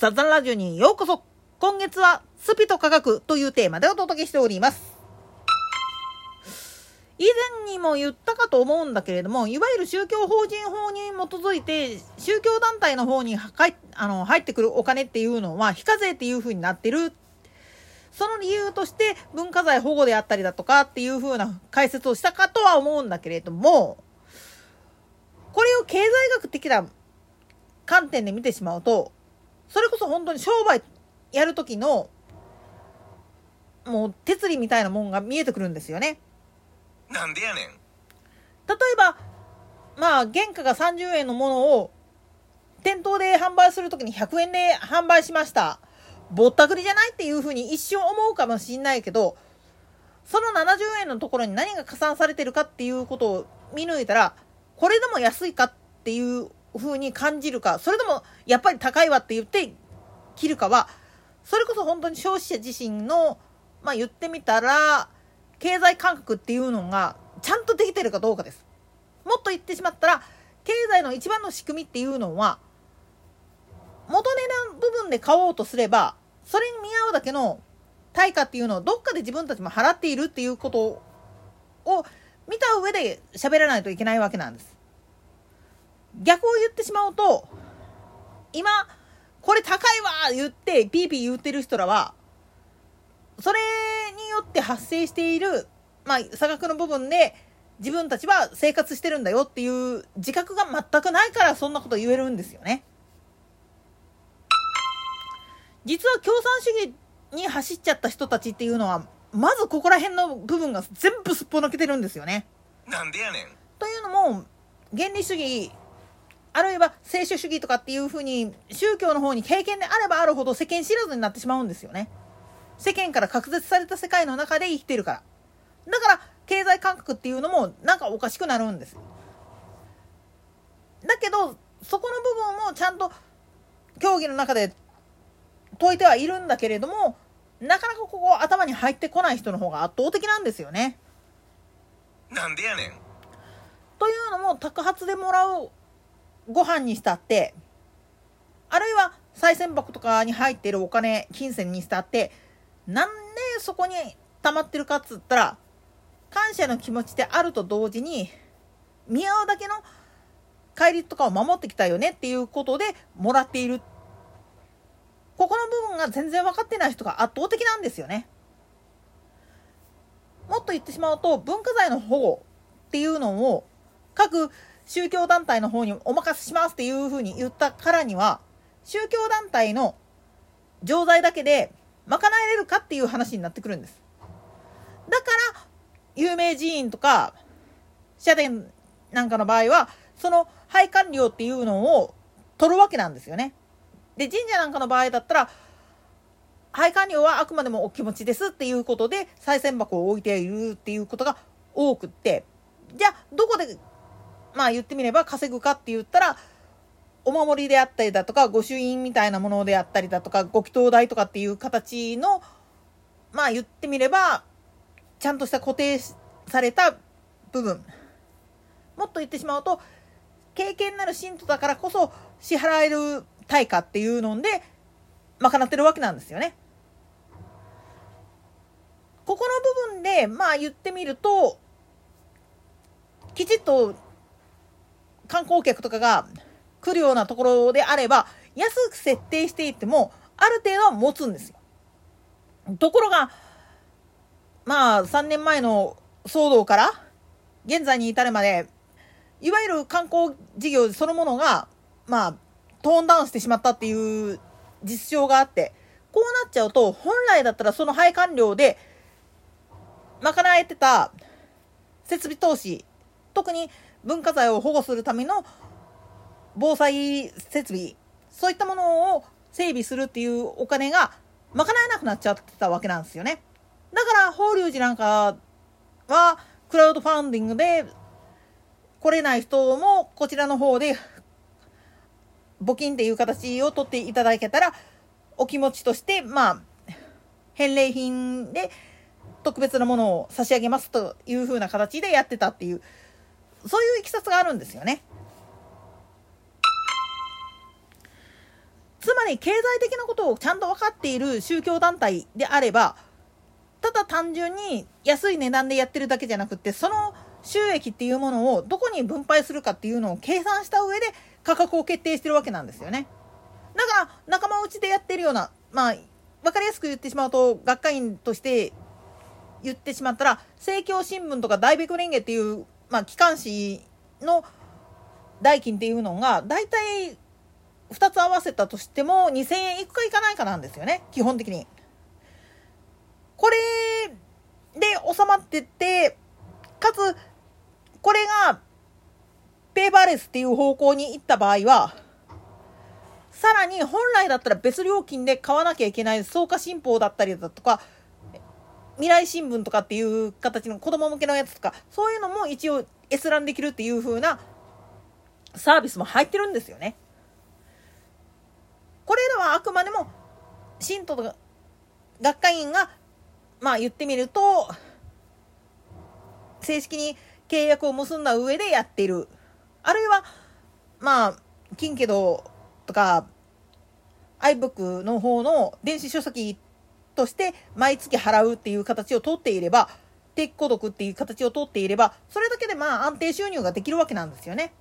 雑談ラジオにようこそ今月はスピと科学というテーマでお届けしております。以前にも言ったかと思うんだけれども、いわゆる宗教法人法に基づいて、宗教団体の方に入あの入ってくるお金っていうのは非課税っていう風になってる。その理由として文化財保護であったりだとかっていう風な解説をしたかとは思うんだけれども、これを経済学的な観点で見てしまうと、それこそ本当に商売やる時の、もう、鉄理みたいなもんが見えてくるんですよね。なんでやねん。例えば、まあ、原価が30円のものを、店頭で販売するときに100円で販売しました。ぼったくりじゃないっていうふうに一瞬思うかもしんないけど、その70円のところに何が加算されてるかっていうことを見抜いたら、これでも安いかっていう風に感じるか、それでもやっぱり高いわって言って切るかは、それこそ本当に消費者自身の、まあ言ってみたら、経済感覚っていうのがちゃんとできてるかどうかです。もっと言ってしまったら、経済の一番の仕組みっていうのは、元値段部分で買おうとすれば、それに見合うだけの対価っていうのをどっかで自分たちも払っているっていうことを見た上で喋らないといけないわけなんです。逆を言ってしまうと、今、これ高いわ言って、ピーピー言ってる人らは、それによって発生している、まあ、差額の部分で、自分たちは生活してるんだよっていう自覚が全くないからそんなこと言えるんですよね。実は共産主義に走っちゃった人たちっていうのは、まずここら辺の部分が全部すっぽ抜けてるんですよね。なんでやねん。というのも、原理主義あるいは聖書主義とかっていうふうに宗教の方に経験であればあるほど世間知らずになってしまうんですよね。世間から隔絶された世界の中で生きてるから。だから経済感覚っていうのもなんかおかしくなるんです。だけどそこの部分をちゃんと競技の中で解いてはいるんだけれどもなかなかここ頭に入ってこない人の方が圧倒的なんですよね。なんでやねん。というのも宅発でもらうご飯にしたって、あるいは賽銭箱とかに入ってるお金、金銭にしたって、なんでそこに溜まってるかっつったら、感謝の気持ちであると同時に、見合うだけの戒律とかを守ってきたよねっていうことでもらっている。ここの部分が全然分かってない人が圧倒的なんですよね。もっと言ってしまうと、文化財の保護っていうのを各宗教団体の方にお任せしますっていうふうに言ったからには、宗教団体の錠剤だけで賄えれるかっていう話になってくるんです。だから、有名寺院とか、社殿なんかの場合は、その配管料っていうのを取るわけなんですよね。で、神社なんかの場合だったら、配管料はあくまでもお気持ちですっていうことで、賽銭箱を置いているっていうことが多くって、じゃあ、どこでまあ言ってみれば稼ぐかって言ったら、お守りであったりだとか、御朱印みたいなものであったりだとか、ご祈祷代とかっていう形の、まあ言ってみれば、ちゃんとした固定された部分。もっと言ってしまうと、経験なる信徒だからこそ支払える対価っていうので、賄ってるわけなんですよね。ここの部分で、まあ言ってみると、きちっと観光客とかが来るようなところであれば、安く設定していても、ある程度は持つんですよ。ところが、まあ、3年前の騒動から、現在に至るまで、いわゆる観光事業そのものが、まあ、トーンダウンしてしまったっていう実証があって、こうなっちゃうと、本来だったらその配管料で、賄えてた設備投資、特に文化財を保護するための防災設備、そういったものを整備するっていうお金が賄えなくなっちゃってたわけなんですよね。だから法隆寺なんかはクラウドファンディングで来れない人もこちらの方で募金っていう形を取っていただけたらお気持ちとしてまあ返礼品で特別なものを差し上げますという風な形でやってたっていうそういういきさつがあるんですよね。つまり経済的なことをちゃんと分かっている宗教団体であればただ単純に安い値段でやってるだけじゃなくてその収益っていうものをどこに分配するかっていうのを計算した上で価格を決定してるわけなんですよね。だから仲間内でやってるようなまあ分かりやすく言ってしまうと学会員として言ってしまったら政教新聞とか大ベクレンゲっていう、まあ、機関紙の代金っていうのが大体2つ合わせたとしても2000円いくかいかないかなんですよね基本的に。これで収まっててかつこれがペーパーレスっていう方向に行った場合はさらに本来だったら別料金で買わなきゃいけない草加新報だったりだとか未来新聞とかっていう形の子供向けのやつとかそういうのも一応閲覧できるっていう風なサービスも入ってるんですよね。これらはあくまでも信徒とか学会員がまあ言ってみると正式に契約を結んだ上でやっているあるいはまあ金家堂とか iBook の方の電子書籍として毎月払うっていう形をとっていれば定期購読っていう形をとっていればそれだけでまあ安定収入ができるわけなんですよね。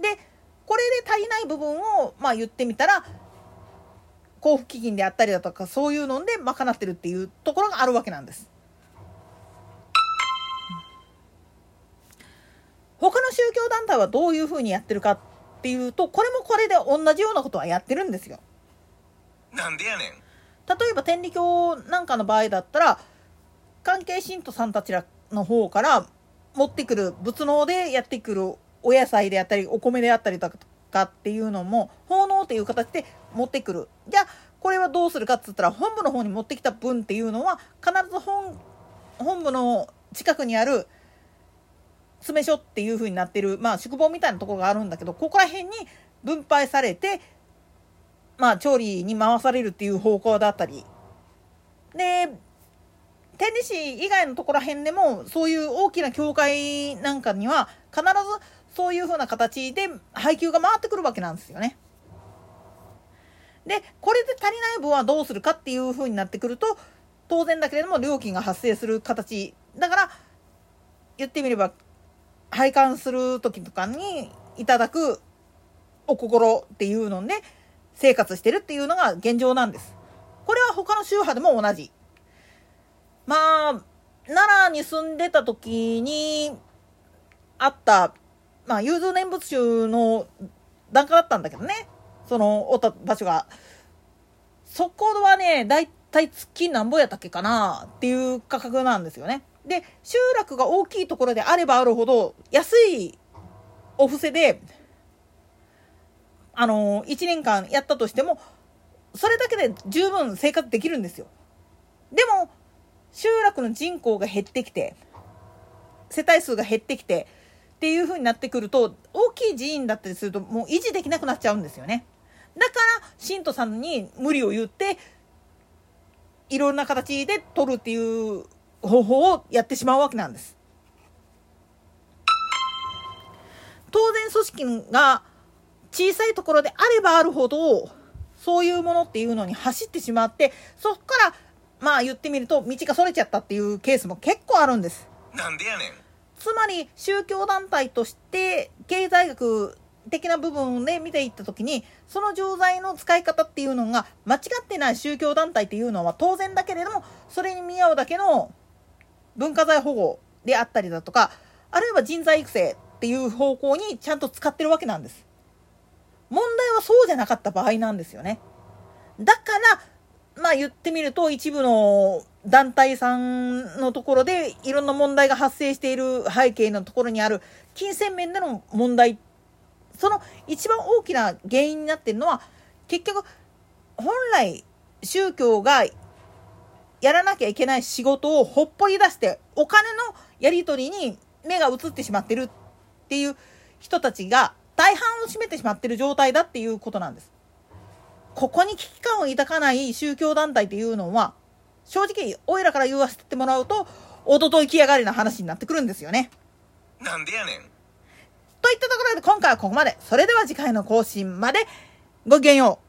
でこれで足りない部分をまあ言ってみたら交付基金であったりだとかそういうので賄ってるっていうところがあるわけなんです。他の宗教団体はどういうふうにやってるかっていうとこれもこれで同じようなことはやってるんですよ。なんでやねん例えば天理教なんかの場合だったら関係信徒さんたちらの方から持ってくる仏能でやってくるお野菜であったりお米であったりとかっていうのも奉納っていう形で持ってくる。じゃあこれはどうするかっつったら本部の方に持ってきた分っていうのは必ず本本部の近くにある詰め所っていう風になってる、まあ、宿坊みたいなところがあるんだけどここら辺に分配されて、まあ、調理に回されるっていう方向だったりで天理市以外のところら辺でもそういう大きな教会なんかには必ずそういう風な形で配給が回ってくるわけなんですよね。でこれで足りない分はどうするかっていう風になってくると当然だけれども料金が発生する形だから言ってみれば拝観する時とかにいただくお心っていうので生活してるっていうのが現状なんです。これは他の宗派でも同じ。まあ、奈良に住んでた時にあった、まあ、融通念仏宗の檀家だったんだけどね。その、おった場所が。そこはね、だいたい月なんぼやったっけかなっていう価格なんですよね。で集落が大きいところであればあるほど安いお布施であの1年間やったとしてもそれだけで十分生活できるんですよ。でも集落の人口が減ってきて世帯数が減ってきてっていう風になってくると大きい寺院だったりするともう維持できなくなっちゃうんですよね。だから信徒さんに無理を言っていろんな形で取るっていう方法をやってしまうわけなんです。当然組織が小さいところであればあるほどそういうものっていうのに走ってしまってそこからまあ言ってみると道がそれちゃったっていうケースも結構あるんです。なんでやねんつまり宗教団体として経済学的な部分で見ていった時にその錠剤の使い方っていうのが間違ってない宗教団体っていうのは当然だけれどもそれに見合うだけの文化財保護であったりだとか、あるいは人材育成っていう方向にちゃんと使ってるわけなんです。問題はそうじゃなかった場合なんですよね。だから、まあ言ってみると一部の団体さんのところでいろんな問題が発生している背景のところにある金銭面での問題その一番大きな原因になっているのは結局本来宗教がやらなきゃいけない仕事をほっぽり出してお金のやり取りに目が移ってしまってるっていう人たちが大半を占めてしまってる状態だっていうことなんです。ここに危機感を抱かない宗教団体っていうのは正直おいらから言わせてもらうとおとといきやがりな話になってくるんですよね。なんでやねんといったところで今回はここまで。それでは次回の更新までごきげんよう。